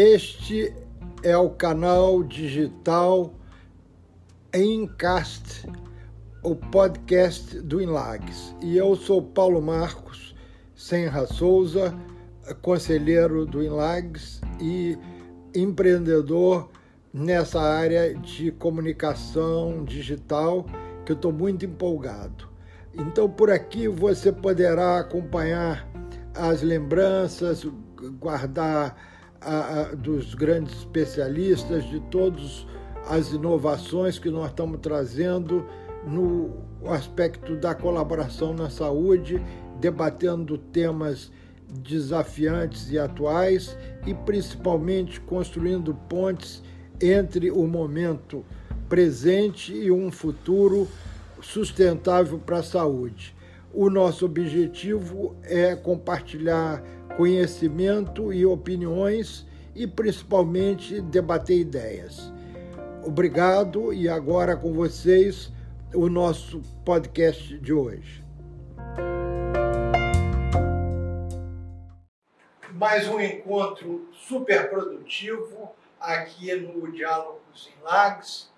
Este é o canal digital Encast, o podcast do Inlags. E eu sou Paulo Marcos Senra Souza, conselheiro do Inlags e empreendedor nessa área de comunicação digital, que eu estou muito empolgado. Então, por aqui você poderá acompanhar as lembranças, guardar a, dos grandes especialistas, de todas as inovações que nós estamos trazendo no aspecto da colaboração na saúde, debatendo temas desafiantes e atuais e principalmente construindo pontes entre o momento presente e um futuro sustentável para a saúde. O nosso objetivo é compartilhar conhecimento e opiniões e principalmente debater ideias. Obrigado e agora com vocês o nosso podcast de hoje. Mais um encontro super produtivo aqui no Diálogos em Lages.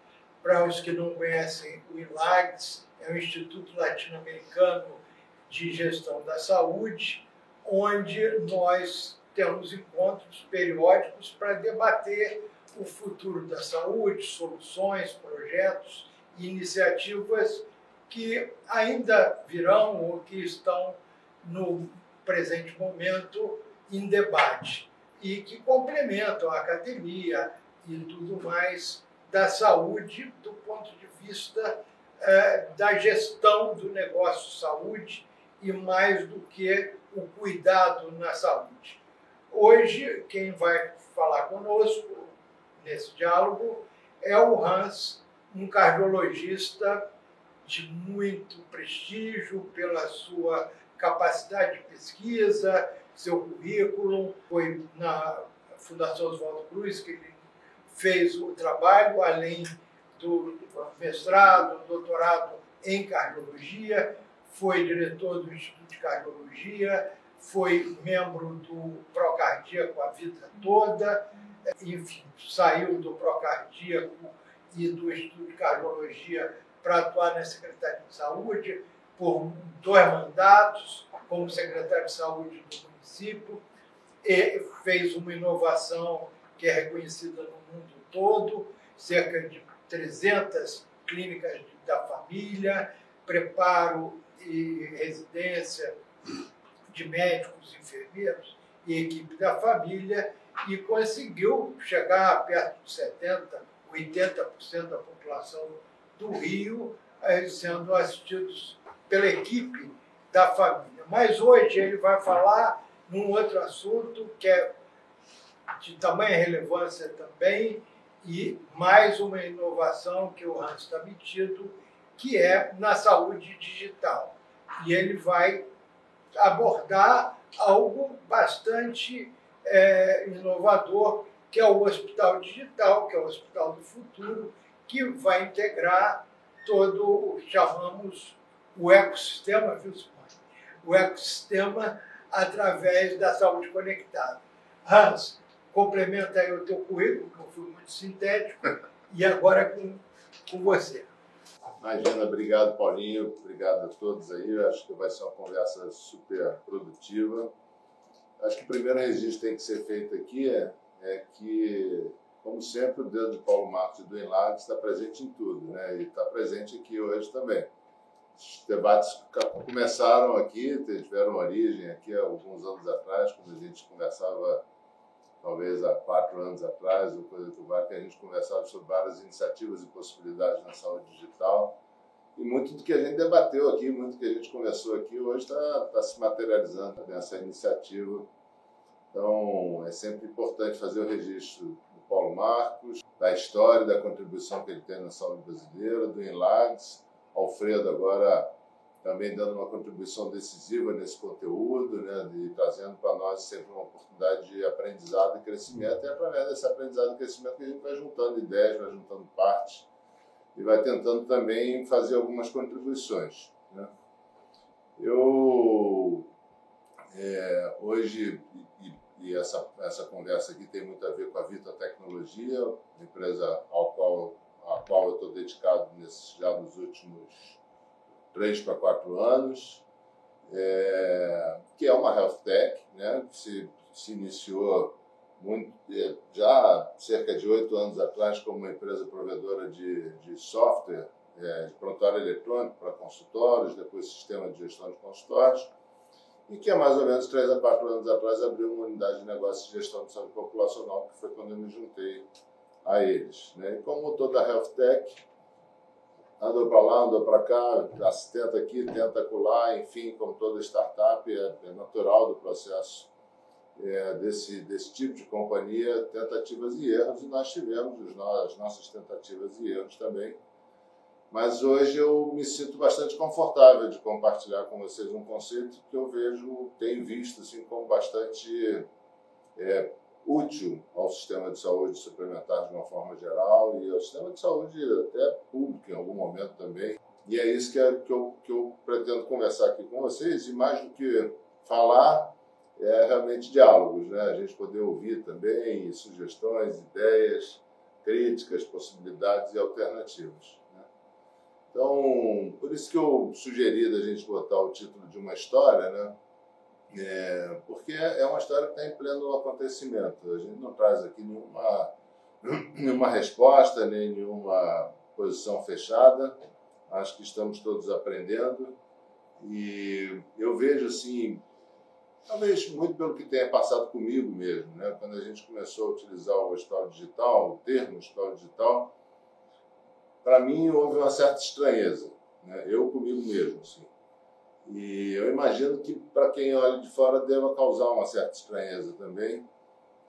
Para os que não conhecem, o INLAGS é o Instituto Latino-Americano de Gestão da Saúde, onde nós temos encontros periódicos para debater o futuro da saúde, soluções, projetos e iniciativas que ainda virão ou que estão no presente momento em debate e que complementam a academia e tudo mais da saúde do ponto de vista é, da gestão do negócio saúde e mais do que o cuidado na saúde. Hoje, quem vai falar conosco nesse diálogo é o Hans, um cardiologista de muito prestígio pela sua capacidade de pesquisa, seu currículo, foi na Fundação Oswaldo Cruz que ele fez o trabalho, além do mestrado, doutorado em cardiologia, foi diretor do Instituto de Cardiologia, foi membro do Procardíaco a vida toda, enfim, saiu do Procardíaco e do Instituto de Cardiologia para atuar na Secretaria de Saúde por dois mandatos como secretário de Saúde do município, e fez uma inovação que é reconhecida no mundo todo, cerca de 300 clínicas da família, preparo e residência de médicos, enfermeiros e equipe da família e conseguiu chegar perto de 70%, 80% da população do Rio eh, sendo assistidos pela equipe da família. Mas hoje ele vai falar num outro assunto que é de tamanha relevância também e mais uma inovação que o Hans está metido, que é na saúde digital. E ele vai abordar algo bastante é, inovador, que é o hospital digital, que é o hospital do futuro, que vai integrar todo o que chamamos o ecossistema, viu? O ecossistema através da saúde conectada. Hans, complementa aí o teu currículo, que eu fui muito sintético, e agora com, com você. Imagina, obrigado Paulinho, obrigado a todos aí. Acho que vai ser uma conversa super produtiva. Acho que o primeiro registro que tem que ser feito aqui é, é que, como sempre, o dedo de Paulo Marcos e do Enlado está presente em tudo, né? E está presente aqui hoje também. Os debates começaram aqui, tiveram origem aqui alguns anos atrás, quando a gente conversava talvez há quatro anos atrás, ou coisa do VAR, que a gente conversava sobre várias iniciativas e possibilidades na saúde digital. E muito do que a gente debateu aqui, muito do que a gente conversou aqui, hoje está tá se materializando nessa iniciativa. Então, é sempre importante fazer o registro do Paulo Marcos, da história, da contribuição que ele tem na saúde brasileira, do Enlags, Alfredo agora também dando uma contribuição decisiva nesse conteúdo, né, e trazendo para nós sempre uma oportunidade de aprendizado e crescimento. E é através desse aprendizado e crescimento que a gente vai juntando ideias, vai juntando partes e vai tentando também fazer algumas contribuições. Né. Eu, é, hoje, e, e essa, essa conversa aqui tem muito a ver com a Vita Tecnologia, empresa ao qual, a qual eu estou dedicado nesse, já nos últimos três para quatro anos, é, que é uma health tech, né, que se, se iniciou muito, é, já cerca de oito anos atrás como uma empresa provedora de, de software, é, de prontuário eletrônico para consultórios, depois sistema de gestão de consultórios, e que há mais ou menos três a quatro anos atrás abriu uma unidade de negócio de gestão de saúde populacional, que foi quando eu me juntei a eles. Né? E como toda health tech, andou para lá, andou para cá, tenta aqui, tenta acolá, enfim, como toda startup, é, é natural do processo é, desse, desse tipo de companhia, tentativas e erros, e nós tivemos as nossas tentativas e erros também. Mas hoje eu me sinto bastante confortável de compartilhar com vocês um conceito que eu vejo, tenho visto assim, como bastante é, útil ao sistema de saúde suplementar de uma forma geral e ao sistema de saúde até público em algum momento também. E é isso que, é, que, eu, que eu pretendo conversar aqui com vocês, e mais do que falar, é realmente diálogos, né? A gente poder ouvir também sugestões, ideias, críticas, possibilidades e alternativas. Né? Então, por isso que eu sugeri da gente botar o título de uma história, né? É, porque é uma história que está em pleno acontecimento. A gente não traz aqui nenhuma, nenhuma resposta, nem nenhuma posição fechada. Acho que estamos todos aprendendo. E eu vejo assim Talvez muito pelo que tenha passado comigo mesmo, né? Quando a gente começou a utilizar o hospital digital, o termo hospital digital, para mim houve uma certa estranheza, né? Eu comigo mesmo, assim. E eu imagino que para quem olha de fora deva causar uma certa estranheza também.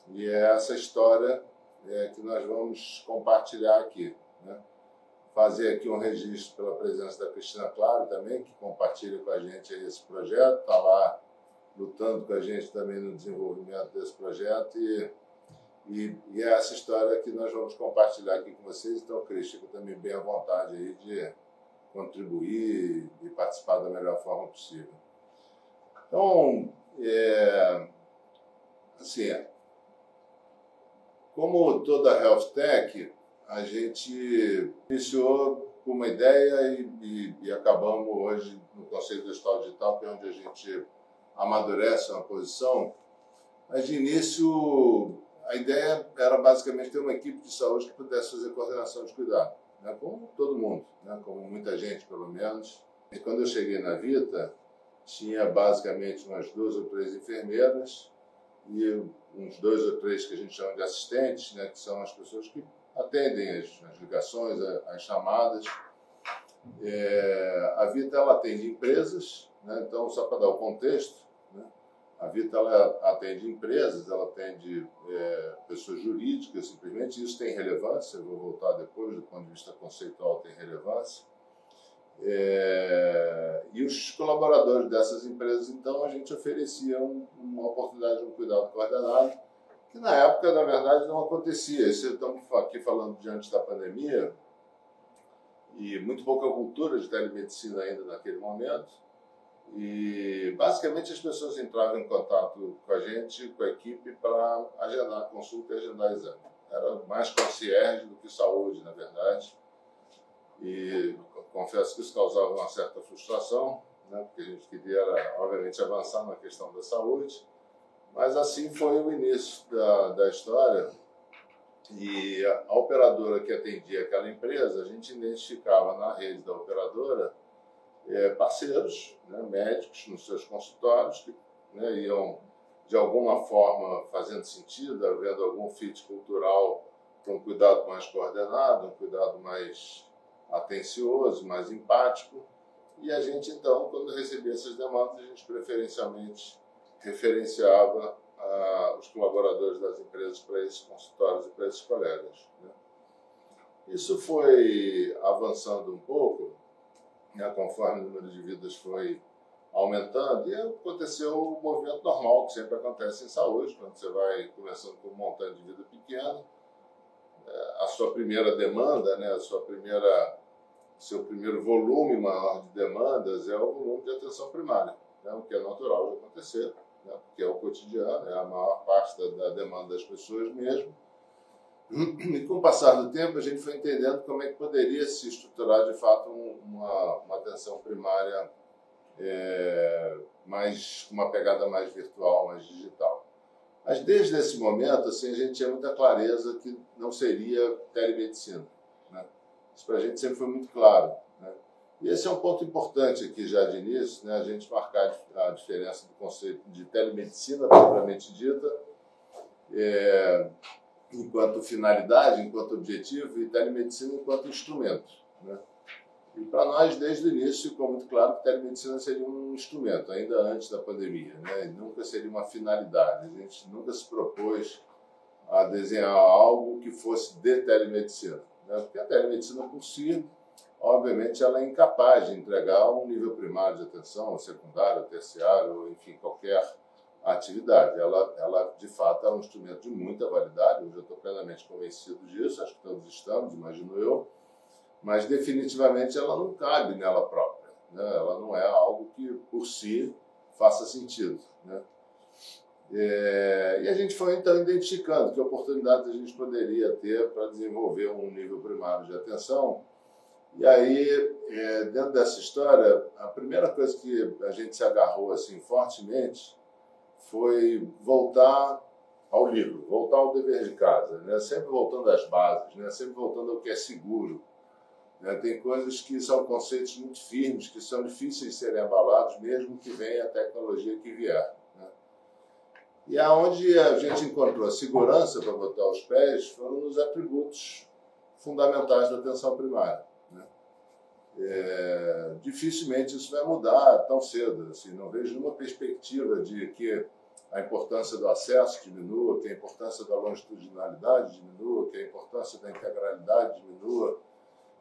E é essa história é, que nós vamos compartilhar aqui, né? Fazer aqui um registro pela presença da Cristina Claro também, que compartilha com a gente esse projeto, está lá lutando com a gente também no desenvolvimento desse projeto e, e, e, é essa história que nós vamos compartilhar aqui com vocês. Então, Cris, fica também bem à vontade aí de contribuir e participar da melhor forma possível. Então, é, assim, como toda health tech, a gente iniciou com uma ideia e, e, e acabamos hoje no Conselho do Estado Digital, que é onde a gente amadurece uma posição, mas de início a ideia era basicamente ter uma equipe de saúde que pudesse fazer coordenação de cuidado, né, como todo mundo, né, como muita gente pelo menos. E quando eu cheguei na Vita, tinha basicamente umas duas ou três enfermeiras e uns dois ou três que a gente chama de assistentes, né, que são as pessoas que atendem as, as ligações, as chamadas. É, a Vita ela atende empresas, né, então só para dar o contexto, a Vita ela atende empresas, ela atende é, pessoas jurídicas, simplesmente isso tem relevância, eu vou voltar depois, do ponto de vista conceitual tem relevância. É, e os colaboradores dessas empresas, então, a gente oferecia um, uma oportunidade de um cuidado coordenado, que na época, na verdade, não acontecia. Isso estamos aqui falando diante da pandemia, e muito pouca cultura de telemedicina ainda naquele momento. E basicamente as pessoas entravam em contato com a gente, com a equipe, para agendar consulta e agendar exame. Era mais concierge do que saúde, na verdade. E confesso que isso causava uma certa frustração, né, porque a gente queria, era, obviamente, avançar na questão da saúde. Mas assim foi o início da, da história. E a, a operadora que atendia aquela empresa, a gente identificava na rede da operadora é, parceiros, né, médicos nos seus consultórios, que né, iam de alguma forma fazendo sentido, havendo algum fit cultural com um cuidado mais coordenado, um cuidado mais atencioso, mais empático. E a gente, então, quando recebia essas demandas, a gente preferencialmente referenciava ah, os colaboradores das empresas para esses consultórios e para esses colegas. Né? Isso foi avançando um pouco né, conforme o número de vidas foi aumentando, e aconteceu o movimento normal que sempre acontece em saúde, quando você vai começando com um montante de vida pequeno, é, a sua primeira demanda, né, a sua primeira, seu primeiro volume maior de demandas é o volume de atenção primária, né, o que é natural de acontecer. né, porque é o cotidiano, é a maior parte da, da demanda das pessoas mesmo. E com o passar do tempo, a gente foi entendendo como é que poderia se estruturar de fato uma, uma atenção primária é, mais uma pegada mais virtual, mais digital. Mas desde esse momento, assim, a gente tinha muita clareza que não seria telemedicina. Né? Isso para a gente sempre foi muito claro. Né? E esse é um ponto importante aqui já de início, né? a gente marcar a diferença do conceito de telemedicina propriamente dita, é, enquanto finalidade, enquanto objetivo, e telemedicina enquanto instrumento. Né? E para nós, desde o início, ficou muito claro que telemedicina seria um instrumento, ainda antes da pandemia, né? nunca seria uma finalidade. A gente nunca se propôs a desenhar algo que fosse de telemedicina, né? porque a telemedicina por si, obviamente, ela é incapaz de entregar um nível primário de atenção, secundário, terciário, enfim, qualquer atividade. Ela, ela, de fato, é um instrumento de muita validade, hoje eu estou plenamente convencido disso, acho que todos estamos, imagino eu, mas definitivamente ela não cabe nela própria. Né? Ela não é algo que por si faça sentido. Né? É, e a gente foi então identificando que oportunidades a gente poderia ter para desenvolver um nível primário de atenção. E aí, é, dentro dessa história, a primeira coisa que a gente se agarrou assim fortemente foi voltar ao livro, voltar ao dever de casa, né? sempre voltando às bases, né? sempre voltando ao que é seguro, né? Tem coisas que são conceitos muito firmes, que são difíceis de serem abalados, mesmo que venha a tecnologia que vier. Né? E aonde a gente encontrou a segurança para botar os pés foram nos atributos fundamentais da atenção primária. Né? É, dificilmente isso vai mudar tão cedo. Assim, não vejo nenhuma perspectiva de que a importância do acesso diminua, que a importância da longitudinalidade diminua, que a importância da integralidade diminua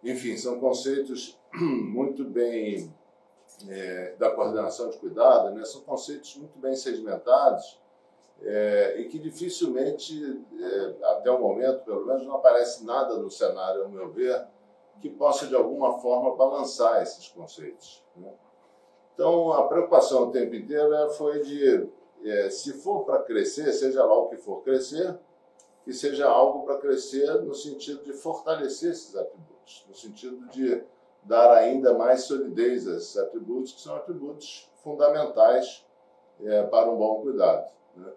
enfim, são conceitos muito bem é, da coordenação de cuidado, né? são conceitos muito bem sedimentados é, e que dificilmente, é, até o momento, pelo menos, não aparece nada no cenário, ao meu ver, que possa de alguma forma balançar esses conceitos. Né? Então, a preocupação o tempo inteiro foi de, é, se for para crescer, seja lá o que for crescer, que seja algo para crescer no sentido de fortalecer esses atributos, no sentido de dar ainda mais solidez a esses atributos, que são atributos fundamentais é, para um bom cuidado. Né?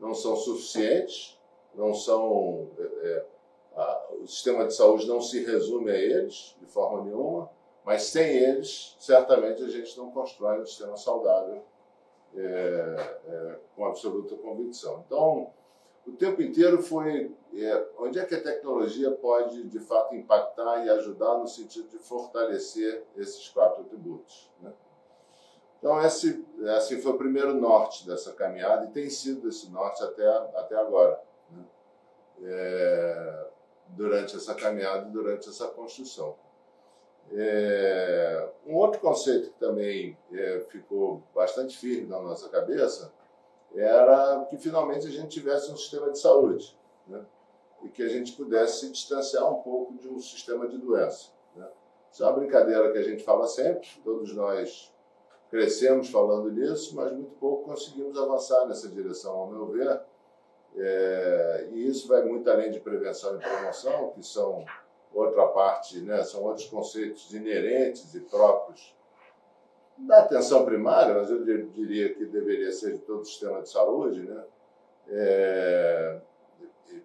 Não são suficientes, não são. É, é, a, o sistema de saúde não se resume a eles de forma nenhuma, mas sem eles, certamente a gente não constrói um sistema saudável é, é, com absoluta convicção. Então, o tempo inteiro foi é, onde é que a tecnologia pode de fato impactar e ajudar no sentido de fortalecer esses quatro atributos. Né? Então esse assim foi o primeiro norte dessa caminhada e tem sido esse norte até até agora, né? é, durante essa caminhada, durante essa construção. É, um outro conceito que também é, ficou bastante firme na nossa cabeça era que finalmente a gente tivesse um sistema de saúde né? e que a gente pudesse se distanciar um pouco de um sistema de doença. Né? Isso é uma brincadeira que a gente fala sempre, todos nós crescemos falando nisso, mas muito pouco conseguimos avançar nessa direção, ao meu ver. É, e isso vai muito além de prevenção e promoção, que são outra parte, né? são outros conceitos inerentes e próprios da atenção primária, mas eu diria que deveria ser de todo o sistema de saúde, né? É,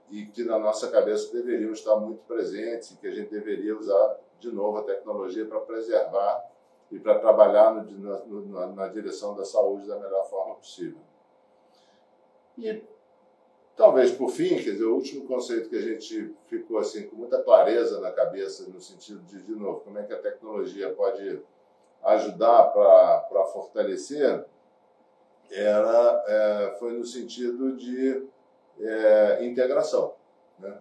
e que na nossa cabeça deveriam estar muito presentes e que a gente deveria usar de novo a tecnologia para preservar e para trabalhar no, na, na direção da saúde da melhor forma possível. E talvez por fim, quer dizer, o último conceito que a gente ficou assim com muita clareza na cabeça no sentido de de novo como é que a tecnologia pode ajudar para fortalecer era, é, foi no sentido de é, integração. Né?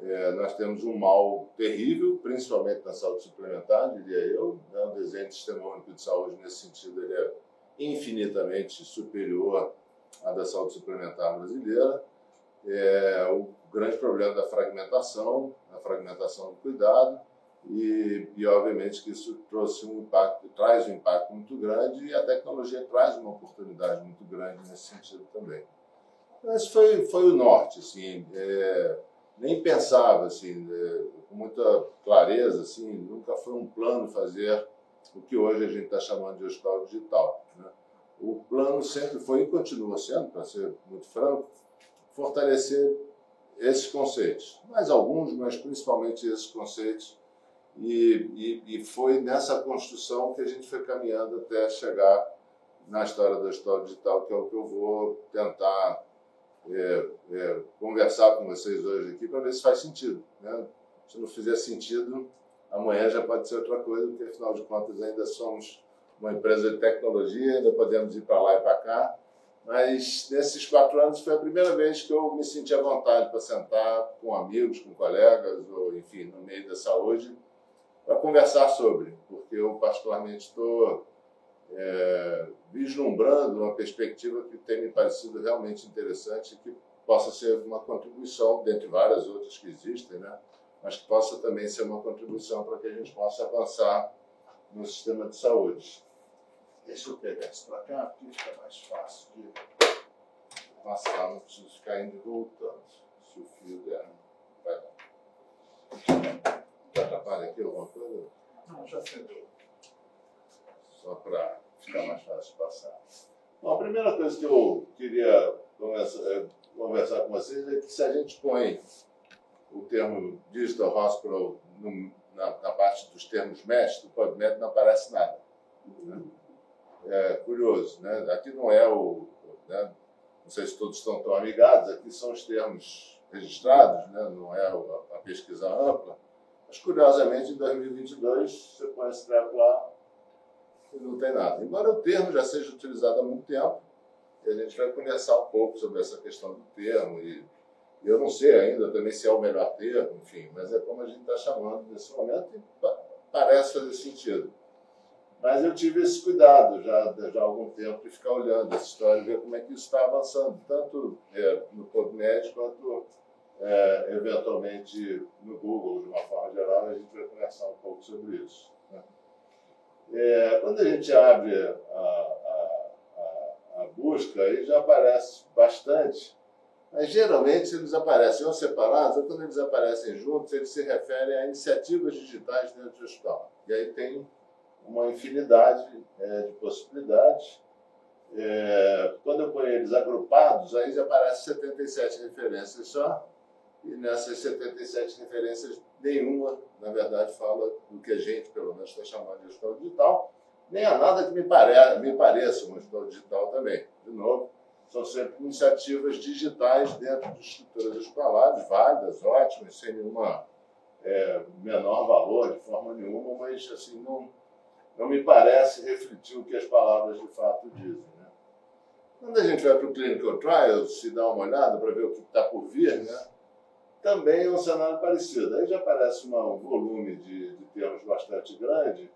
É, nós temos um mal terrível, principalmente na saúde suplementar, diria eu. Né? O desenho do Sistema Único de Saúde, nesse sentido, ele é infinitamente superior à da saúde suplementar brasileira. É, o grande problema da fragmentação, a fragmentação do cuidado, e, e, obviamente que isso trouxe um impacto, traz um impacto muito grande e a tecnologia traz uma oportunidade muito grande nesse sentido também. Mas foi, foi o norte, assim, é, nem pensava assim, é, com muita clareza, assim, nunca foi um plano fazer o que hoje a gente está chamando de hospital digital. Né? O plano sempre foi e continua sendo, para ser muito franco, fortalecer esses conceitos. Mais alguns, mas principalmente esses conceitos. E, e, e, foi nessa construção que a gente foi caminhando até chegar na história do hospital digital, que é o que eu vou tentar é, é, conversar com vocês hoje aqui para ver se faz sentido. Né? Se não fizer sentido, amanhã já pode ser outra coisa, porque afinal de contas ainda somos uma empresa de tecnologia, ainda podemos ir para lá e para cá. Mas nesses quatro anos foi a primeira vez que eu me senti à vontade para sentar com amigos, com colegas, ou enfim, no meio da saúde, para conversar sobre, porque eu particularmente estou é, vislumbrando uma perspectiva que tem me parecido realmente interessante e que possa ser uma contribuição, dentre várias outras que existem, né? mas que possa também ser uma contribuição para que a gente possa avançar no sistema de saúde. Deixa eu pegar isso para cá, porque fica mais fácil de passar, não preciso ficar indo e voltando, se o fio der. Vai lá. Atrapalha aqui alguma coisa? Não, já cedeu. Só para ficar mais fácil de passar. Bom, a primeira coisa que eu queria conversar, é, conversar com vocês é que se a gente põe o termo Digital Hospital no, na, na, parte dos termos MESH, do PubMed não aparece nada. Né? É curioso, né? Aqui não é o... Né? Não sei se todos estão tão amigados, aqui são os termos registrados, né? não é a, a pesquisa ampla. Mas, curiosamente, em 2022, você põe esse treco lá e não tem nada. Embora o termo já seja utilizado há muito tempo, e a gente vai conversar um pouco sobre essa questão do termo e eu não sei ainda também se é o melhor termo, enfim, mas é como a gente está chamando nesse momento e parece fazer sentido. Mas eu tive esse cuidado já, já há algum tempo de ficar olhando essa história ver como é que isso está avançando, tanto é, no PubMed quanto é, eventualmente no Google, de uma forma geral, a gente vai conversar um pouco sobre isso. Né? É, quando a gente abre a, a, a, a busca, aí já aparece bastante mas geralmente eles aparecem ou separados, ou quando eles aparecem juntos, eles se referem a iniciativas digitais dentro do hospital. E aí tem uma infinidade é, de possibilidades. É, quando eu ponho eles agrupados, aí já aparecem 77 referências só, e nessas 77 referências, nenhuma, na verdade, fala do que a gente, pelo menos, está chamando de hospital digital, nem há nada que me, pare me pareça um hospital digital também. De novo, são sempre iniciativas digitais dentro de estruturas hospitalares, válidas, ótimas, sem nenhuma é, menor valor de forma nenhuma, mas assim, não, não me parece refletir o que as palavras de fato dizem. Né? Quando a gente vai para o Clinical Trials, se dá uma olhada para ver o que está por vir, né? também é um cenário parecido. Aí já aparece uma, um volume de, de termos bastante grande,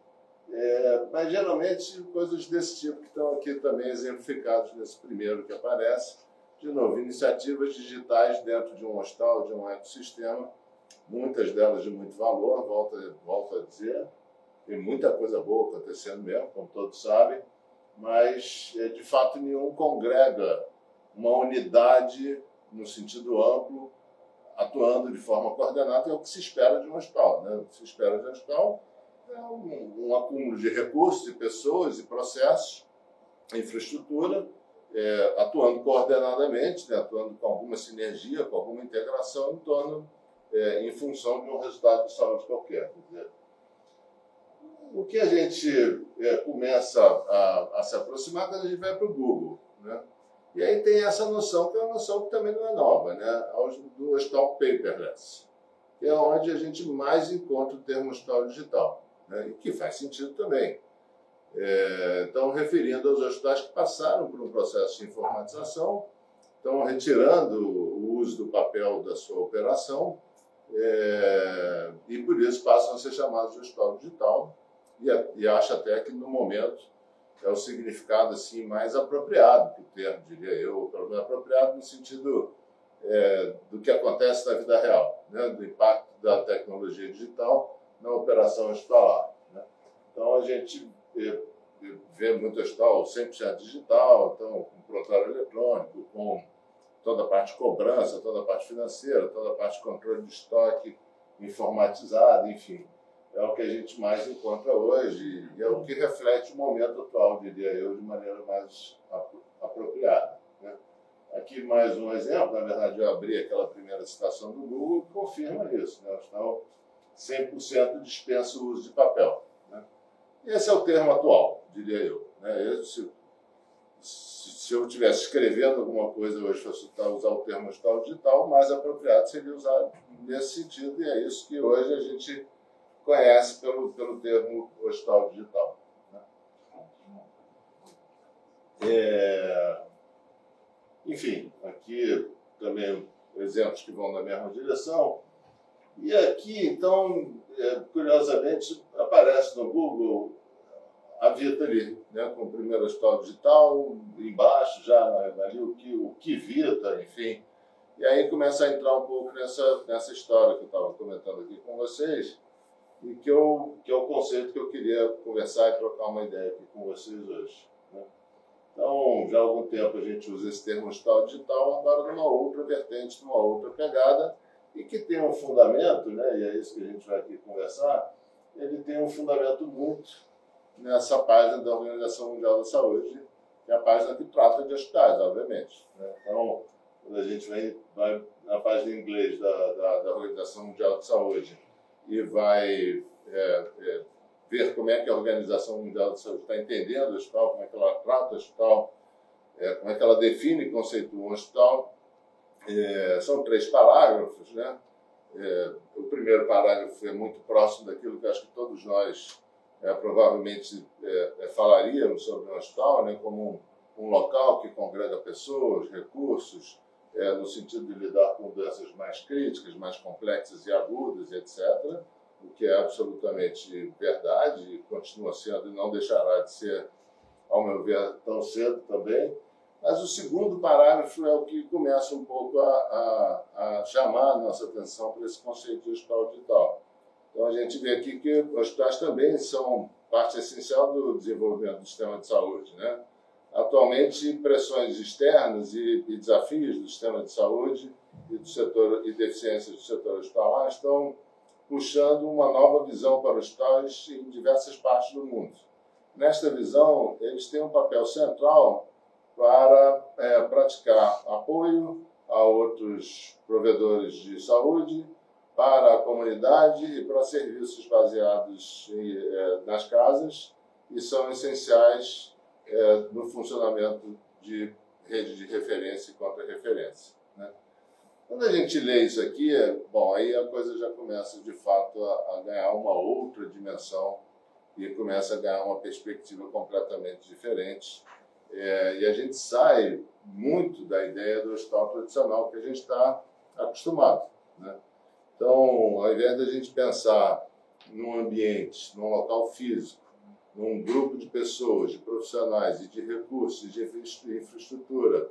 é, mas geralmente coisas desse tipo que estão aqui também exemplificados nesse primeiro que aparece. De novo, iniciativas digitais dentro de um hostal, de um ecossistema, muitas delas de muito valor, volto, volto a dizer. Tem muita coisa boa acontecendo mesmo, como todos sabem, mas é, de fato nenhum congrega uma unidade no sentido amplo, atuando de forma coordenada, é o que se espera de um hospital. Né? O que se espera de um hospital é um, um acúmulo de recursos, de pessoas e processos, infraestrutura, é, atuando coordenadamente, né, atuando com alguma sinergia, com alguma integração em torno, é, em função de um resultado de saúde qualquer. Dizer, o que a gente é, começa a, a, se aproximar quando a gente vai para o Google. Né? E aí tem essa noção, que é uma noção que também não é nova, né? do hospital paperless, que é onde a gente mais encontra o termo hospital digital né, e que faz sentido também. É, estão referindo aos hospitais que passaram por um processo de informatização, estão retirando o uso do papel da sua operação é, e por isso passam a ser chamados de hospital digital e, e acho até que no momento é o significado assim mais apropriado para o termo, diria eu, pelo menos apropriado no sentido é, do que acontece na vida real, né, do impacto da tecnologia digital na operação hospitalar. Né? Então, a gente eh, vê muito hospital 100% digital, então, com prontuário eletrônico, com toda a parte de cobrança, toda a parte financeira, toda a parte de controle de estoque informatizada, enfim. É o que a gente mais encontra hoje e é o que reflete o momento atual, diria eu, de maneira mais apropriada. Né? Aqui mais um exemplo, na verdade eu abri aquela primeira citação do Google que confirma isso. Né? Estão 100% dispensa o uso de papel. Né? Esse é o termo atual, diria eu. Né? Esse, se eu estivesse escrevendo alguma coisa hoje, fosse usar o termo hospital digital, o mais apropriado seria usar nesse sentido, e é isso que hoje a gente conhece pelo, pelo termo hospital digital. Né? É, enfim, aqui também exemplos que vão na mesma direção. E aqui, então, é, curiosamente, aparece no Google a Vita ali, né, com o primeiro hospital digital, embaixo já ali o que, o que Vita, enfim. E aí começa a entrar um pouco nessa, nessa história que eu estava comentando aqui com vocês, e que, eu, que é o conceito que eu queria conversar e trocar uma ideia aqui com vocês hoje. Né? Então, já há algum tempo a gente usa esse termo hospital digital, agora numa outra vertente, numa outra pegada, e que tem um fundamento, né, e é isso que a gente vai aqui conversar, ele tem um fundamento muito nessa página da Organização Mundial da Saúde, que é a página que trata de hospitais, obviamente. Né? Então, quando a gente vem, vai na página em inglês da, da, da Organização Mundial de Saúde e vai é, é, ver como é que a Organização Mundial de Saúde está entendendo o hospital, como é que ela trata o hospital, é, como é que ela define e conceitua um hospital. É, são três parágrafos, né? É, o primeiro parágrafo é muito próximo daquilo que acho que todos nós é, provavelmente falaríamos sobre um hospital né, como um, um, local que congrega pessoas, recursos, é, no sentido de lidar com doenças mais críticas, mais complexas e agudas, etc., o que é absolutamente verdade e continua sendo e não deixará de ser, ao meu ver, tão cedo também. Mas o segundo parágrafo é o que começa um pouco a, a, a chamar a nossa atenção para esse conceito de hospital digital. Então a gente vê aqui que os hospitais também são parte essencial do desenvolvimento do sistema de saúde. Né? Atualmente, pressões externas e, e desafios do sistema de saúde e, do setor, e deficiências do setor hospitalar estão puxando uma nova visão para os hospitais em diversas partes do mundo. Nesta visão, eles têm um papel central para é, praticar apoio a outros provedores de saúde para a comunidade e para serviços baseados em, é, nas casas e são essenciais é, no funcionamento de rede de referência e contra-referência. Né? Quando a gente lê isso aqui, é, bom, aí a coisa já começa de fato a, a ganhar uma outra dimensão e começa a ganhar uma perspectiva completamente diferente. É, e a gente sai muito da ideia do hospital tradicional que a gente está acostumado. Né? Então, ao invés da gente pensar num ambiente, num local físico, num grupo de pessoas, de profissionais e de recursos, de infraestrutura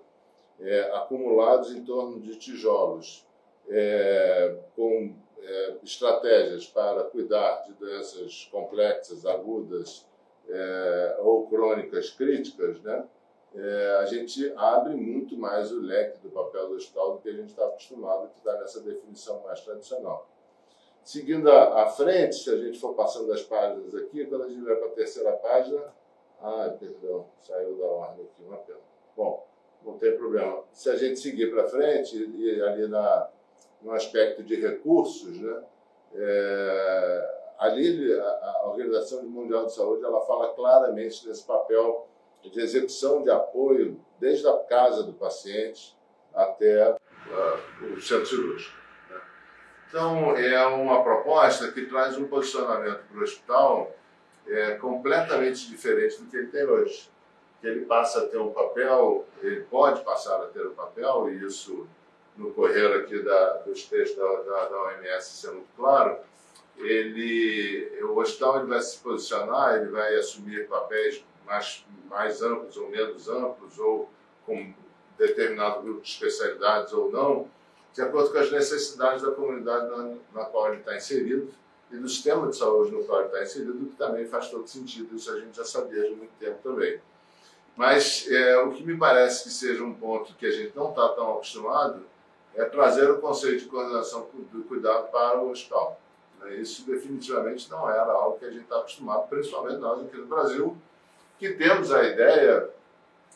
é, acumulados em torno de tijolos, é, com é, estratégias para cuidar de doenças complexas, agudas é, ou crônicas críticas, né? é, a gente abre muito mais o leque do papel do hospital do que a gente está acostumado, que está nessa definição mais tradicional. Seguindo à frente, se a gente for passando as páginas aqui, quando a gente vai para a terceira página, ah, perdão, saiu da ordem aqui, uma pena. Bom, não tem problema. Se a gente seguir para frente, e ali na, no aspecto de recursos, né, é, ali a, a Organização Mundial de Saúde ela fala claramente desse papel de execução de apoio desde a casa do paciente até uh, o centro cirúrgico. Então, é uma proposta que traz um posicionamento para o hospital é, completamente diferente do que ele tem hoje. Que ele passa a ter um papel, ele pode passar a ter um papel, e isso no correr aqui da, dos textos da, da, da OMS isso é claro, ele, o hospital ele vai se posicionar, ele vai assumir papéis mais, mais amplos ou menos amplos, ou com determinado grupo de especialidades ou não, de acordo com as necessidades da comunidade na, na qual ele está inserido e do sistema de saúde no qual ele está inserido, que também faz todo sentido, isso a gente já sabia de muito tempo também. Mas é, o que me parece que seja um ponto que a gente não está tão acostumado é trazer o conceito de coordenação do cuidado para o hospital. Né? Isso definitivamente não era algo que a gente está acostumado, principalmente nós aqui no Brasil, que temos a ideia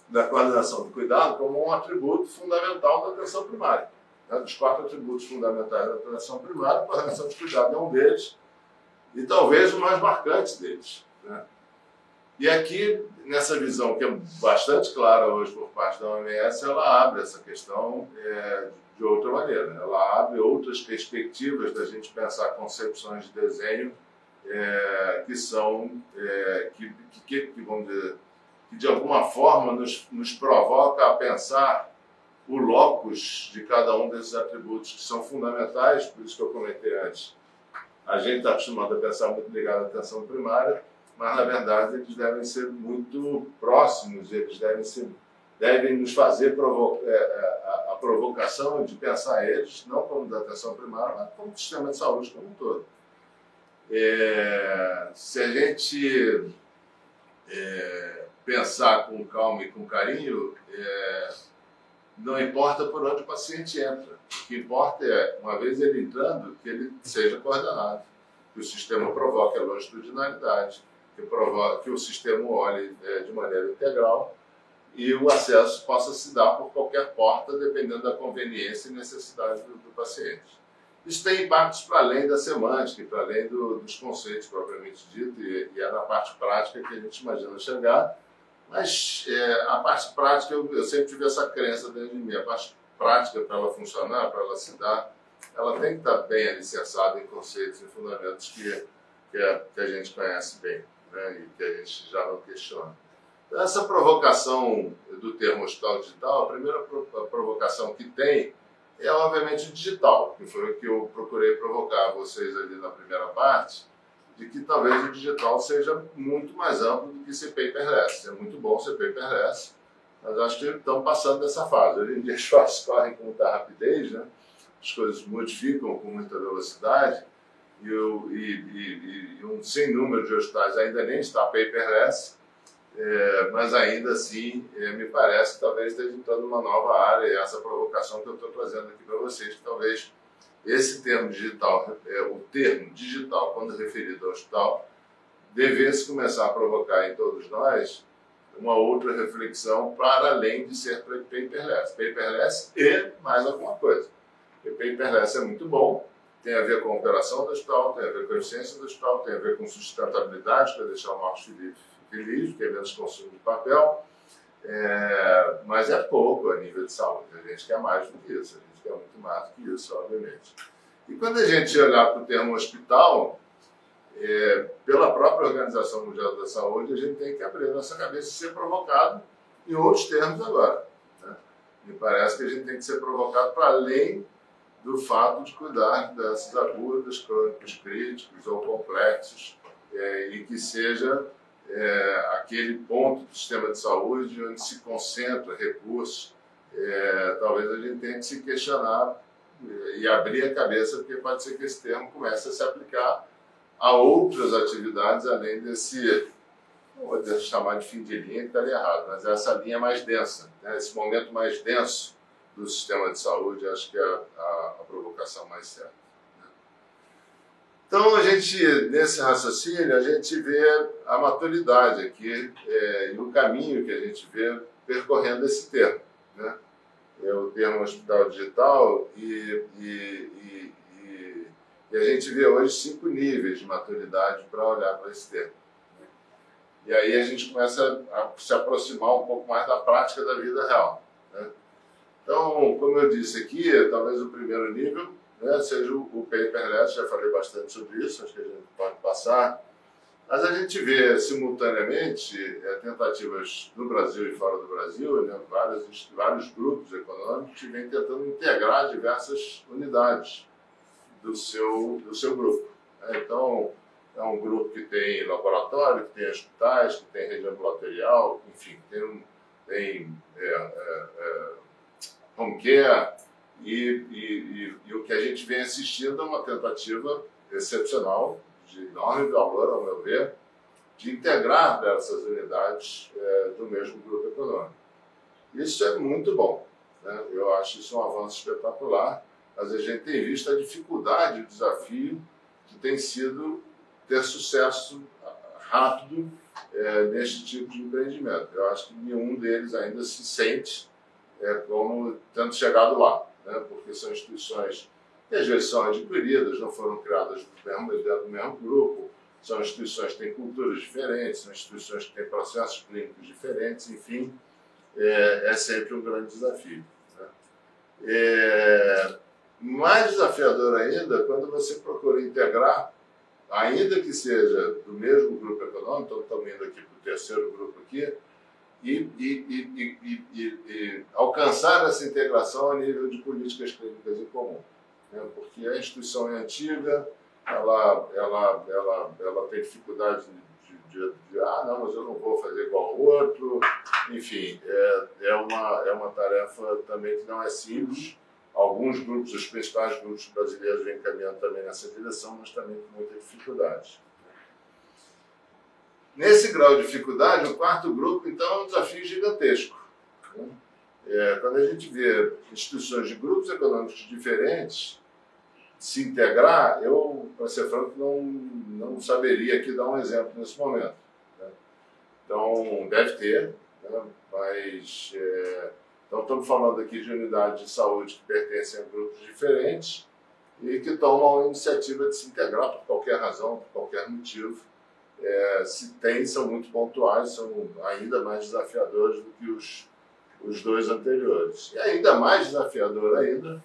da coordenação do cuidado como um atributo fundamental da atenção primária. Né? Dos quatro atributos fundamentais da atenção primária, a coordenação de cuidado é um deles, e talvez o mais marcante deles. Né? E aqui, nessa visão que é bastante clara hoje por parte da OMS, ela abre essa questão é, de outra maneira. Ela abre outras perspectivas da gente pensar concepções de desenho é, que são, é, que, que, que, vamos dizer, que de alguma forma nos, nos provoca a pensar o locus de cada um desses atributos que são fundamentais, por isso que eu comentei antes. A gente está acostumado a pensar muito ligado à atenção primária, mas na verdade eles devem ser muito próximos, eles devem, ser, devem nos fazer provo é, é, a, a, provocação de pensar eles, não como da atenção primária, mas como sistema de saúde como um todo. É, se a gente é, pensar com calma e com carinho, é, não importa por onde o paciente entra. O que importa é, uma vez ele entrando, que ele seja coordenado, que o sistema provoque a longitudinalidade, que, provoque, que o sistema olhe é, de maneira integral e o acesso possa se dar por qualquer porta, dependendo da conveniência e necessidade do, do paciente. Isso tem impactos para além da semântica, para além do, dos conceitos propriamente dito, e, e, é na parte prática que a gente imagina chegar. Mas é, a parte prática, eu, eu, sempre tive essa crença dentro de mim. A parte prática, para ela funcionar, para ela se dar, ela tem que estar bem alicerçada em conceitos e fundamentos que, que, a, que a gente conhece bem né, e que a gente já não questiona. Então, essa provocação do termo hospital digital, a primeira provocação que tem é obviamente o digital, que foi o que eu procurei provocar vocês ali na primeira parte, de que talvez o digital seja muito mais amplo do que ser paperless. É muito bom ser paperless, mas acho que estão passando dessa fase. Hoje em dia as fases correm com muita rapidez, né? as coisas modificam com muita velocidade, e, o, e, e, e um sem número de hospitais ainda nem está paperless, é, mas ainda assim é, me parece que talvez esteja entrando numa nova área e essa provocação que eu estou trazendo aqui para vocês, que talvez esse termo digital, é, o termo digital, quando referido ao hospital, devesse começar a provocar em todos nós uma outra reflexão para além de ser paperless. Paperless e mais alguma coisa. Porque paperless é muito bom, tem a ver com a operação do hospital, tem a ver com a eficiência do hospital, tem a ver com sustentabilidade, para deixar o Marcos Felipe feliz, é menos consumo de papel, é, mas é pouco a nível de saúde. A gente quer mais do que isso, a gente quer muito mais do que isso, obviamente. E quando a gente olhar para o termo hospital, é, pela própria Organização Mundial da Saúde, a gente tem que abrir nossa cabeça e ser provocado em outros termos agora. Né? Me parece que a gente tem que ser provocado para além do fato de cuidar dessas agudas, crônicos críticos ou complexos, é, e que seja é, aquele ponto do sistema de saúde onde se concentra recursos. É, talvez a gente tenha que se questionar é, e abrir a cabeça, porque pode ser que esse termo comece a se aplicar a outras atividades além desse, vou chamar de fim de linha, que estaria errado, mas essa linha mais densa, né? esse momento mais denso do sistema de saúde, acho que é a, a provocação mais certa. Então, a gente, nesse raciocínio, a gente vê a maturidade aqui é, e o caminho que a gente vê percorrendo esse termo. Né? É o termo hospital digital e, e, e, e, a gente vê hoje cinco níveis de maturidade para olhar para esse termo. E aí a gente começa a se aproximar um pouco mais da prática da vida real. Né? Então, como eu disse aqui, talvez o primeiro nível né, seja o, o paperless, já falei bastante sobre isso, acho que a gente pode passar. Mas a gente vê simultaneamente é, tentativas no Brasil e fora do Brasil, né, vários, vários grupos econômicos que vêm tentando integrar diversas unidades do seu, do seu grupo. Né. Então, é um grupo que tem laboratório, que tem hospitais, que tem rede ambulatorial, enfim, tem, tem é, é, home care, e, e, e, e, o que a gente vem assistindo é uma tentativa excepcional de enorme valor, ao meu ver, de integrar dessas unidades é, do mesmo grupo econômico. Isso é muito bom. Né? Eu acho isso um avanço espetacular, mas a gente tem visto a dificuldade, o desafio que tem sido ter sucesso rápido é, neste tipo de empreendimento. Eu acho que nenhum deles ainda se sente é, como tendo chegado lá, né? porque são instituições que às vezes são adquiridas, não foram criadas do mesmo, do mesmo grupo, são instituições que têm culturas diferentes, são instituições que têm processos clínicos diferentes, enfim, é, é sempre um grande desafio. Né? É, mais desafiador ainda quando você procura integrar, ainda que seja do mesmo grupo econômico, então estamos indo aqui para o terceiro grupo aqui, e, e, e, alcançar essa integração a nível de políticas clínicas em comum. Né? Porque a instituição é antiga, ela, ela, ela, ela tem dificuldade de, de, de, ah, não, mas eu não vou fazer igual ao outro. Enfim, é, é, uma, é uma tarefa também que não é simples. Alguns grupos, os principais grupos brasileiros, vêm caminhando também nessa direção, mas também com muita dificuldade. Nesse grau de dificuldade, o quarto grupo, então, é um desafio gigantesco. É, quando a gente vê instituições de grupos econômicos diferentes se integrar, eu, para ser franco, não, não saberia aqui dar um exemplo nesse momento. Né? Então, deve ter, né? mas. É, então, estamos falando aqui de unidades de saúde que pertencem a grupos diferentes e que tomam a iniciativa de se integrar por qualquer razão, por qualquer motivo. É, se tem, são muito pontuais, são ainda mais desafiadores do que os, os dois anteriores. E ainda mais desafiador ainda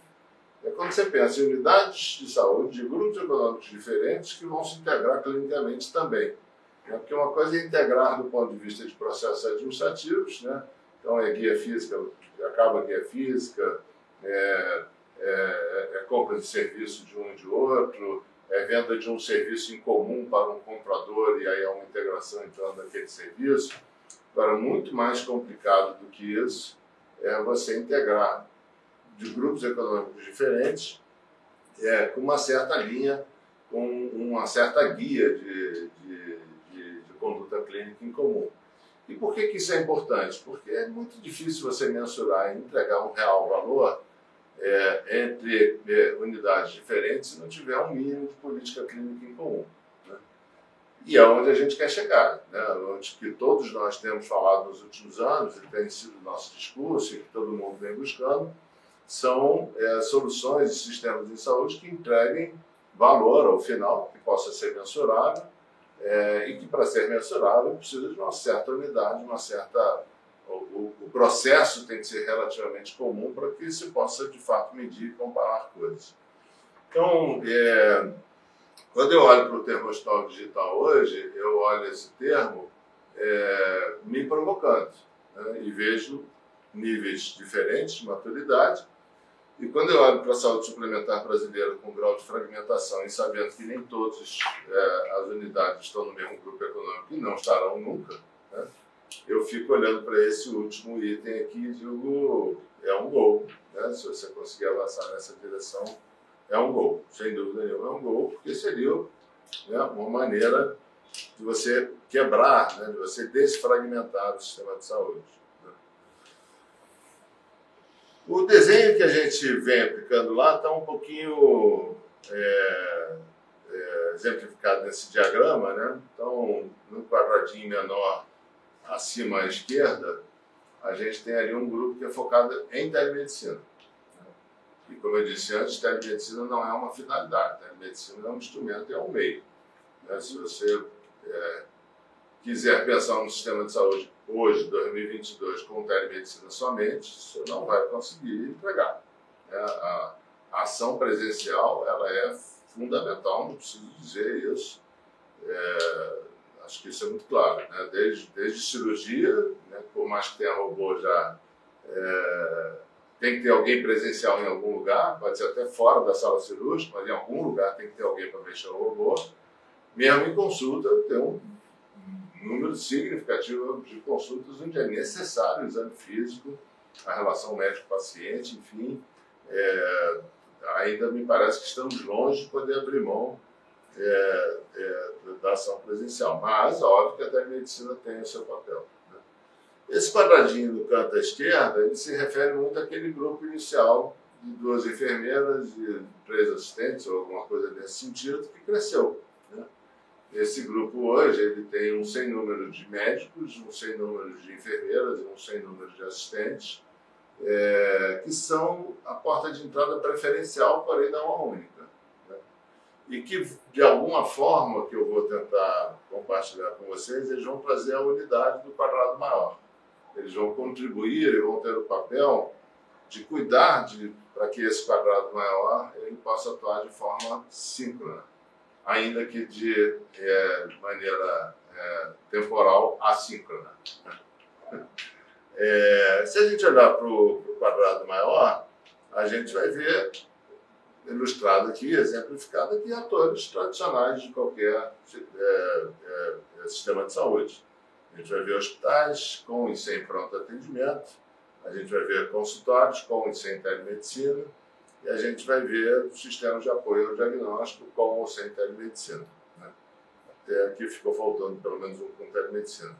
é quando você pensa em unidades de saúde de grupos econômicos diferentes que vão se integrar clinicamente também. Né? Porque uma coisa é integrar do ponto de vista de processos administrativos, né? então é guia física, acaba guia física, é, é, é compra de serviço de um e de outro, é venda de um serviço em comum para um comprador e aí há uma integração entrando naquele serviço. Agora, muito mais complicado do que isso é você integrar de grupos econômicos diferentes, é, com uma certa linha, com uma certa guia de, de, de, de conduta clínica em comum. E por que, que isso é importante? Porque é muito difícil você mensurar e entregar um real valor é, entre é, unidades diferentes se não tiver um mínimo de política clínica em comum. Né? E é onde a gente quer chegar, né? onde que todos nós temos falado nos últimos anos, e tem sido nosso discurso, e que todo mundo vem buscando, são é, soluções de sistemas de saúde que entreguem valor ao final, que possa ser mensurável, é, e que para ser mensurável precisa de uma certa unidade, uma certa o, o, processo tem que ser relativamente comum para que se possa de fato medir e comparar coisas. Então, é, quando eu olho para o termo hospital digital hoje, eu olho esse termo é, me provocando né, e vejo níveis diferentes de maturidade. E quando eu olho para a saúde suplementar brasileira com grau de fragmentação e sabendo que nem todas é, as unidades estão no mesmo grupo econômico e não estarão nunca, né, eu fico olhando para esse último item aqui e digo, é um gol. Né, se você conseguir avançar nessa direção, é um gol. Sem dúvida nenhuma, é um gol, porque seria né, uma maneira de você quebrar, né, de você desfragmentar o sistema de saúde. O desenho que a gente vem aplicando lá está um pouquinho é, é, exemplificado nesse diagrama, né? Então, no quadradinho menor acima à esquerda, a gente tem ali um grupo que é focado em telemedicina. E como eu disse antes, telemedicina não é uma finalidade, telemedicina é um instrumento, é um meio. Né? Se você é, quiser pensar no sistema de saúde hoje, 2022, com telemedicina somente, você não vai conseguir entregar. É, a, a, ação presencial ela é fundamental, não preciso dizer isso. É, acho que isso é muito claro. Né? Desde, desde cirurgia, né? por mais que tenha robô já, é, tem que ter alguém presencial em algum lugar, pode ser até fora da sala cirúrgica, mas em algum lugar tem que ter alguém para mexer o robô. Mesmo em consulta, tem um número significativo de consultas onde é necessário o exame físico, a relação médico-paciente, enfim. É, ainda me parece que estamos longe de poder abrir mão é, é, da ação presencial. Mas, óbvio que a telemedicina tem o seu papel. Né? Esse quadradinho no canto à esquerda, ele se refere muito àquele grupo inicial de duas enfermeiras e três assistentes, ou alguma coisa nesse sentido, que cresceu. Né? Esse grupo hoje ele tem um sem número de médicos, um sem número de enfermeiras um sem número de assistentes, é, que são a porta de entrada preferencial, porém não a única. Né? E que, de alguma forma, que eu vou tentar compartilhar com vocês, eles vão trazer a unidade do quadrado maior. Eles vão contribuir e vão ter o papel de cuidar de para que esse quadrado maior ele possa atuar de forma síncrona, ainda que de, é, maneira é, temporal assíncrona. É, se a gente olhar para o quadrado maior, a gente vai ver ilustrado aqui, exemplificado aqui, atores tradicionais de qualquer é, é, sistema de saúde. A gente vai ver hospitais com e sem pronto atendimento, a gente vai ver consultórios com e sem telemedicina, e a gente vai ver sistemas de apoio ao diagnóstico com ou sem telemedicina. Né? Até aqui ficou faltando pelo menos um com telemedicina.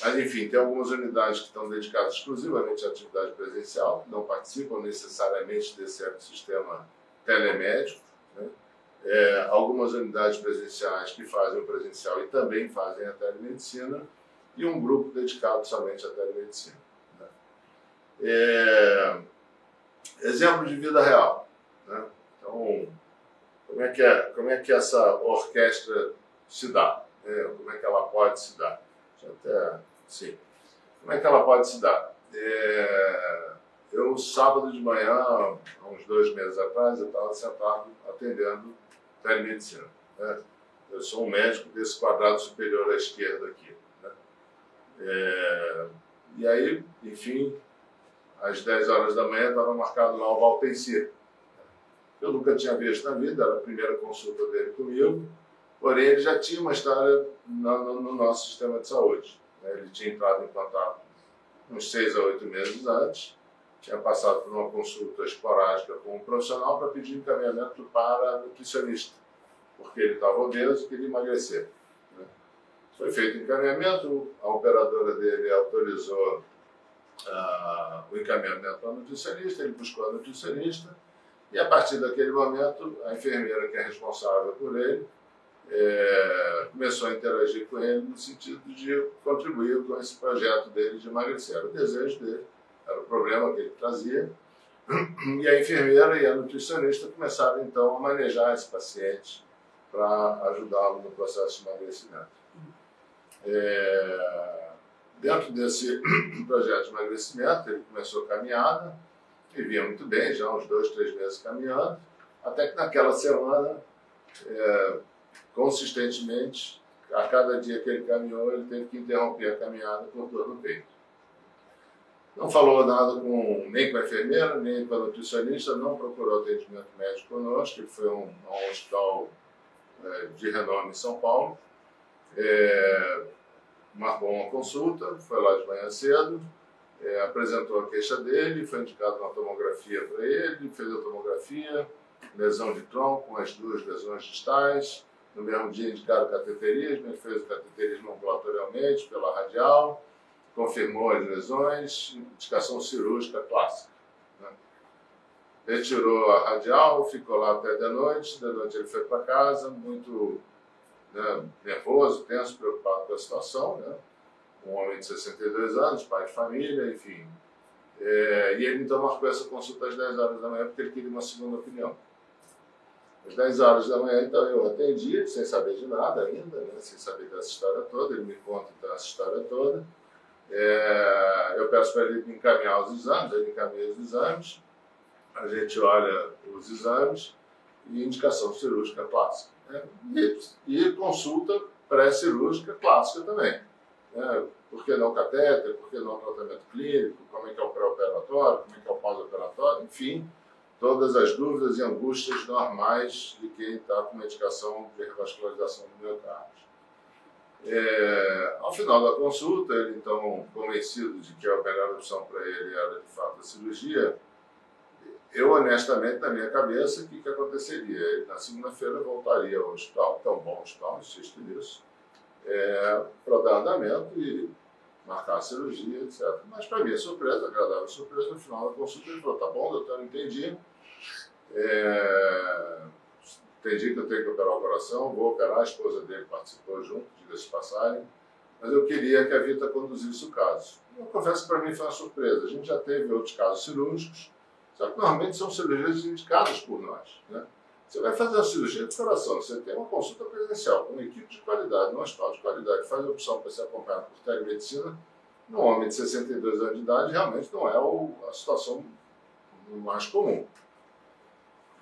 Mas, enfim, tem algumas unidades que estão dedicadas exclusivamente à atividade presencial, que não participam necessariamente desse ecossistema telemédico. Né? É, algumas unidades presenciais que fazem o presencial e também fazem a telemedicina, e um grupo dedicado somente à telemedicina. Né? É, exemplo de vida real. Né? Então, como é, que é, como é que essa orquestra se dá? Né? Como é que ela pode se dar? até, sim. Como é que ela pode se dar? É, eu, sábado de manhã, há uns dois meses atrás, eu estava sentado atendendo telemedicina. Né? Eu sou um médico desse quadrado superior à esquerda aqui. Né? É, e aí, enfim, às 10 horas da manhã estava marcado lá o Valpensia. Eu nunca tinha visto na vida, era a primeira consulta dele comigo. Porém, ele já tinha uma história no, no, no nosso sistema de saúde. Né? Ele tinha entrado em contato uns seis a oito meses antes, tinha passado por uma consulta esporádica com um profissional para pedir encaminhamento para nutricionista, porque ele estava obeso e queria emagrecer. Né? Foi feito o encaminhamento, a operadora dele autorizou uh, o encaminhamento para nutricionista, ele buscou a nutricionista, e a partir daquele momento, a enfermeira que é responsável por ele é, começou a interagir com ele no sentido de contribuir com esse projeto dele de emagrecer. O desejo dele, era o problema que ele trazia. E a enfermeira e a nutricionista começaram então a manejar esse paciente para ajudá-lo no processo de emagrecimento. É, dentro desse projeto de emagrecimento, ele começou a caminhada, vinha muito bem, já uns dois, três meses caminhando, até que naquela semana é, consistentemente, a cada dia que ele caminhou, ele teve que interromper a caminhada por dor no peito. Não falou nada com, nem com a enfermeira, nem com a nutricionista, não procurou atendimento médico conosco, ele foi um, um hospital é, de renome em São Paulo, é, marcou uma consulta, foi lá de manhã cedo, é, apresentou a queixa dele, foi indicado uma tomografia para ele, fez a tomografia, lesão de tronco, as duas lesões distais, no mesmo dia indicaram cateterismo, ele fez o cateterismo ambulatorialmente pela radial, confirmou as lesões, indicação cirúrgica clássica. Né? Retirou a radial, ficou lá até de noite, de noite ele foi para casa, muito né, nervoso, tenso, preocupado com a situação, né? um homem de 62 anos, pai de família, enfim. É, e ele então marcou essa consulta às 10 horas da manhã porque ele queria uma segunda opinião. Às 10 horas da manhã, então, eu atendi, sem saber de nada ainda, né? sem saber dessa história toda, ele me conta então, essa história toda. É, eu peço para ele encaminhar os exames, ele encaminha os exames, a gente olha os exames e indicação cirúrgica clássica. Né? E, e, consulta pré-cirúrgica clássica também. Né? Por que não catéter, por que não tratamento clínico, como é que é o pré-operatório, como é que é o pós-operatório, enfim, todas as dúvidas e angústias normais de quem está com medicação de revascularização do miocárdio. É, ao final da consulta, ele então convencido de que a melhor opção para ele era de fato a cirurgia, eu, honestamente, na minha cabeça, o que, que aconteceria? Na segunda-feira voltaria ao hospital, um bom hospital, insisto nisso, é, para dar andamento e marcar a cirurgia, etc. Mas, para mim, surpresa, agradável surpresa, no final da consulta ele falou, tá bom, doutor, entendi. É, entendi que eu tenho que operar o coração, vou operar, a esposa dele participou junto, diga-se passagem, mas eu queria que a Vita conduzisse o caso. Eu confesso que para mim foi uma surpresa. A gente já teve outros casos cirúrgicos, só que normalmente são cirurgias indicadas por nós. Né? Você vai fazer a cirurgia de coração, você tem uma consulta presencial com uma equipe de qualidade, um hospital de qualidade, que faz a opção para ser acompanhado por telemedicina, num homem de 62 anos de idade, realmente não é a situação mais comum.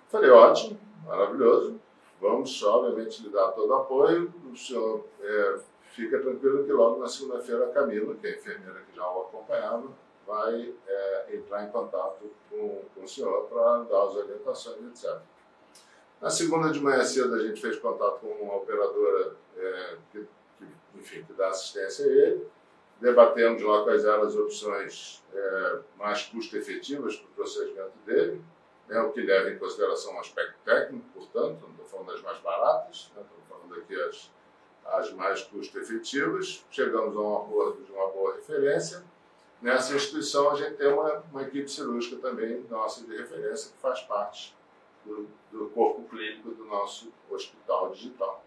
Falei, ótimo, maravilhoso, vamos, obviamente, lhe dar todo o apoio, o senhor é, fica tranquilo que logo na segunda-feira a Camila, que é a enfermeira que já o acompanhava, vai é, entrar em contato com, com o senhor para dar as orientações, etc. Na segunda de manhã cedo a gente fez contato com uma operadora é, que, que, enfim, que dá assistência a ele, debatemos lá quais eram as opções é, mais custo-efetivas para o procedimento dele, né, o que leva em consideração um aspecto técnico, portanto, não estou falando das mais baratas, né, estou falando aqui as, as mais custo-efetivas, chegamos a um acordo de uma boa referência, Nessa instituição, a gente tem uma, uma equipe cirúrgica também nossa de referência, que faz parte do, do corpo clínico do nosso hospital digital.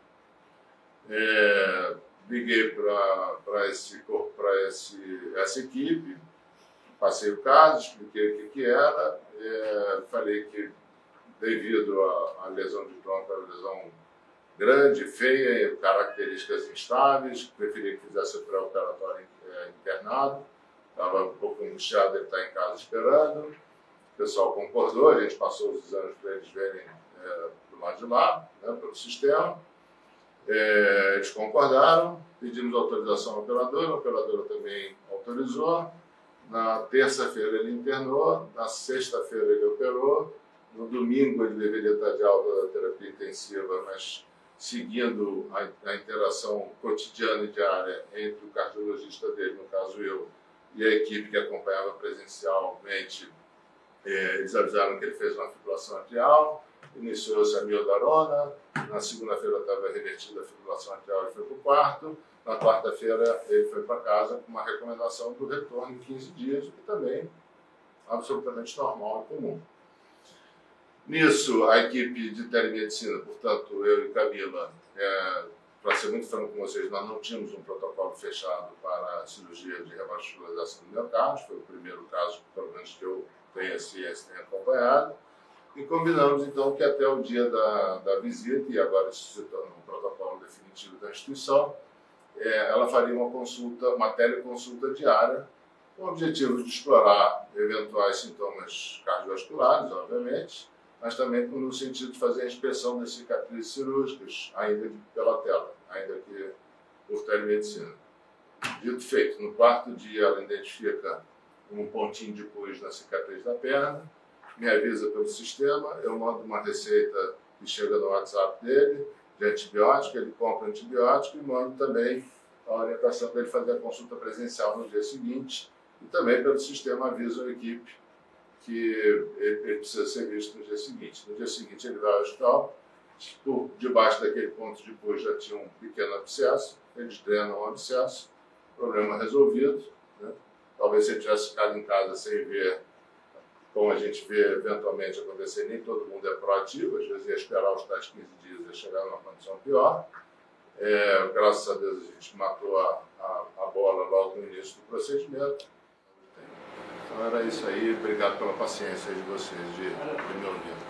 É, liguei para esse corpo, para essa equipe, passei o caso, expliquei o que, que era, é, falei que devido à lesão de tronco, uma lesão grande, feia, características instáveis, preferia que fizesse o pré-operatório é, internado estava um pouco angustiado, ele está em casa esperando. O pessoal concordou, a gente passou os exames para eles verem é, do lado de lá, né, pelo sistema. É, eles concordaram, pedimos autorização ao operador, o operador também autorizou. Na terça-feira ele internou, na sexta-feira ele operou, no domingo ele deveria estar de alta da terapia intensiva, mas seguindo a, a interação cotidiana e diária entre o cardiologista dele, no caso eu, e a equipe que acompanhava presencialmente, é, eles avisaram que ele fez uma fibrilação atrial, iniciou-se a miodarona, na segunda-feira estava revertida a fibrilação atrial e foi para o quarto, na quarta-feira ele foi para casa com uma recomendação do retorno em 15 dias, o que também absolutamente normal e comum. Nisso, a equipe de telemedicina, portanto, eu e Camila, é, para ser muito franco com vocês, nós não tínhamos um protocolo fechado para a cirurgia de revascularização do miocárdio, foi o primeiro caso, pelo menos que eu tenho ciência, tenho acompanhado, e combinamos então que até o dia da, da visita, e agora isso se torna um protocolo definitivo da instituição, é, ela faria uma consulta, uma teleconsulta diária, com o objetivo de explorar eventuais sintomas cardiovasculares, obviamente, mas também no sentido de fazer a inspeção das cicatrizes cirúrgicas, ainda pela tela, ainda que por telemedicina. Dito feito, no quarto dia ela identifica um pontinho de pus na cicatriz da perna, me avisa pelo sistema, eu mando uma receita que chega no WhatsApp dele, de antibiótico, ele compra antibiótico e mando também a orientação para ele fazer a consulta presencial no dia seguinte, e também pelo sistema avisa a equipe que ele, ele, precisa ser visto no dia seguinte. No dia seguinte ele vai ao hospital, por debaixo daquele ponto de pus já tinha um pequeno abscesso, eles drenam o abscesso, problema resolvido. Né? Talvez se ele tivesse ficado em casa sem ver, como a gente vê eventualmente acontecer, nem todo mundo é proativo, às vezes ia esperar os tais 15 dias e chegar numa condição pior. É, graças a Deus a gente matou a, a, a bola logo no início do procedimento então era isso aí. Obrigado pela paciência de vocês de, de me ouvir.